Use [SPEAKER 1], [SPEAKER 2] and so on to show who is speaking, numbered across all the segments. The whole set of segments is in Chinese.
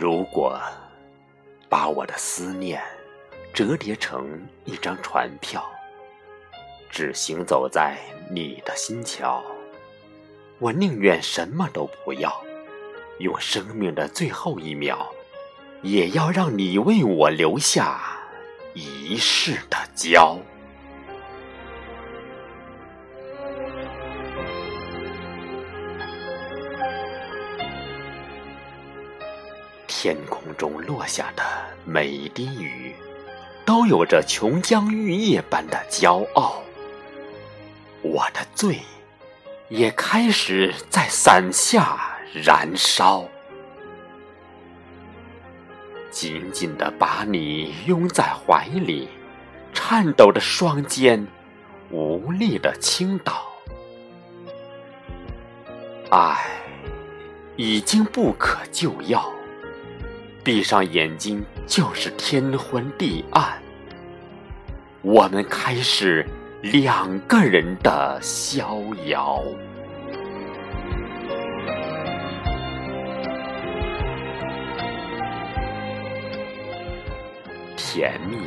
[SPEAKER 1] 如果把我的思念折叠成一张船票，只行走在你的心桥，我宁愿什么都不要，用生命的最后一秒，也要让你为我留下一世的骄。天空中落下的每一滴雨，都有着琼浆玉液般的骄傲。我的罪，也开始在伞下燃烧。紧紧地把你拥在怀里，颤抖的双肩，无力的倾倒。爱，已经不可救药。闭上眼睛，就是天昏地暗。我们开始两个人的逍遥，甜蜜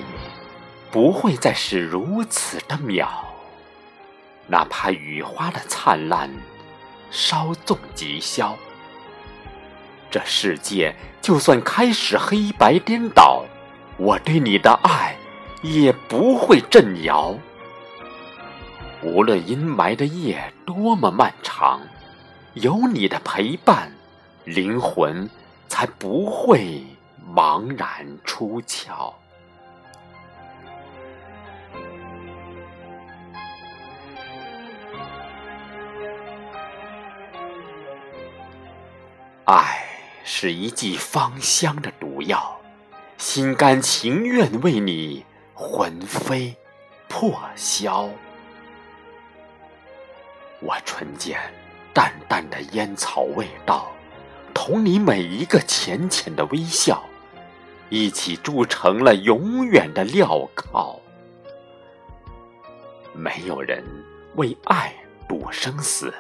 [SPEAKER 1] 不会再是如此的渺，哪怕雨花的灿烂稍纵即消。这世界就算开始黑白颠倒，我对你的爱也不会震摇。无论阴霾的夜多么漫长，有你的陪伴，灵魂才不会茫然出窍。爱。是一剂芳香的毒药，心甘情愿为你魂飞魄消。我唇间淡淡的烟草味道，同你每一个浅浅的微笑，一起铸成了永远的镣铐。没有人为爱赌生死，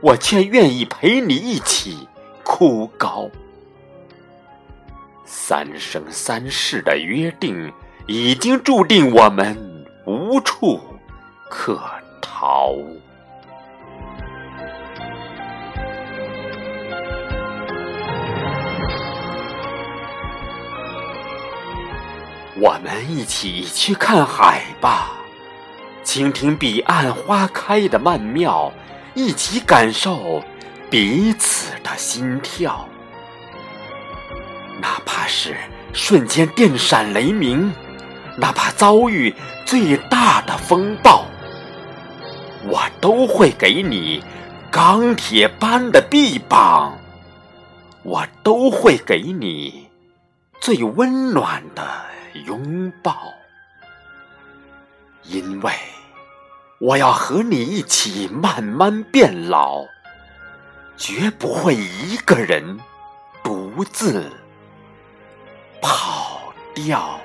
[SPEAKER 1] 我却愿意陪你一起。枯槁，三生三世的约定已经注定，我们无处可逃。我们一起去看海吧，倾听彼岸花开的曼妙，一起感受。彼此的心跳，哪怕是瞬间电闪雷鸣，哪怕遭遇最大的风暴，我都会给你钢铁般的臂膀，我都会给你最温暖的拥抱，因为我要和你一起慢慢变老。绝不会一个人独自跑掉。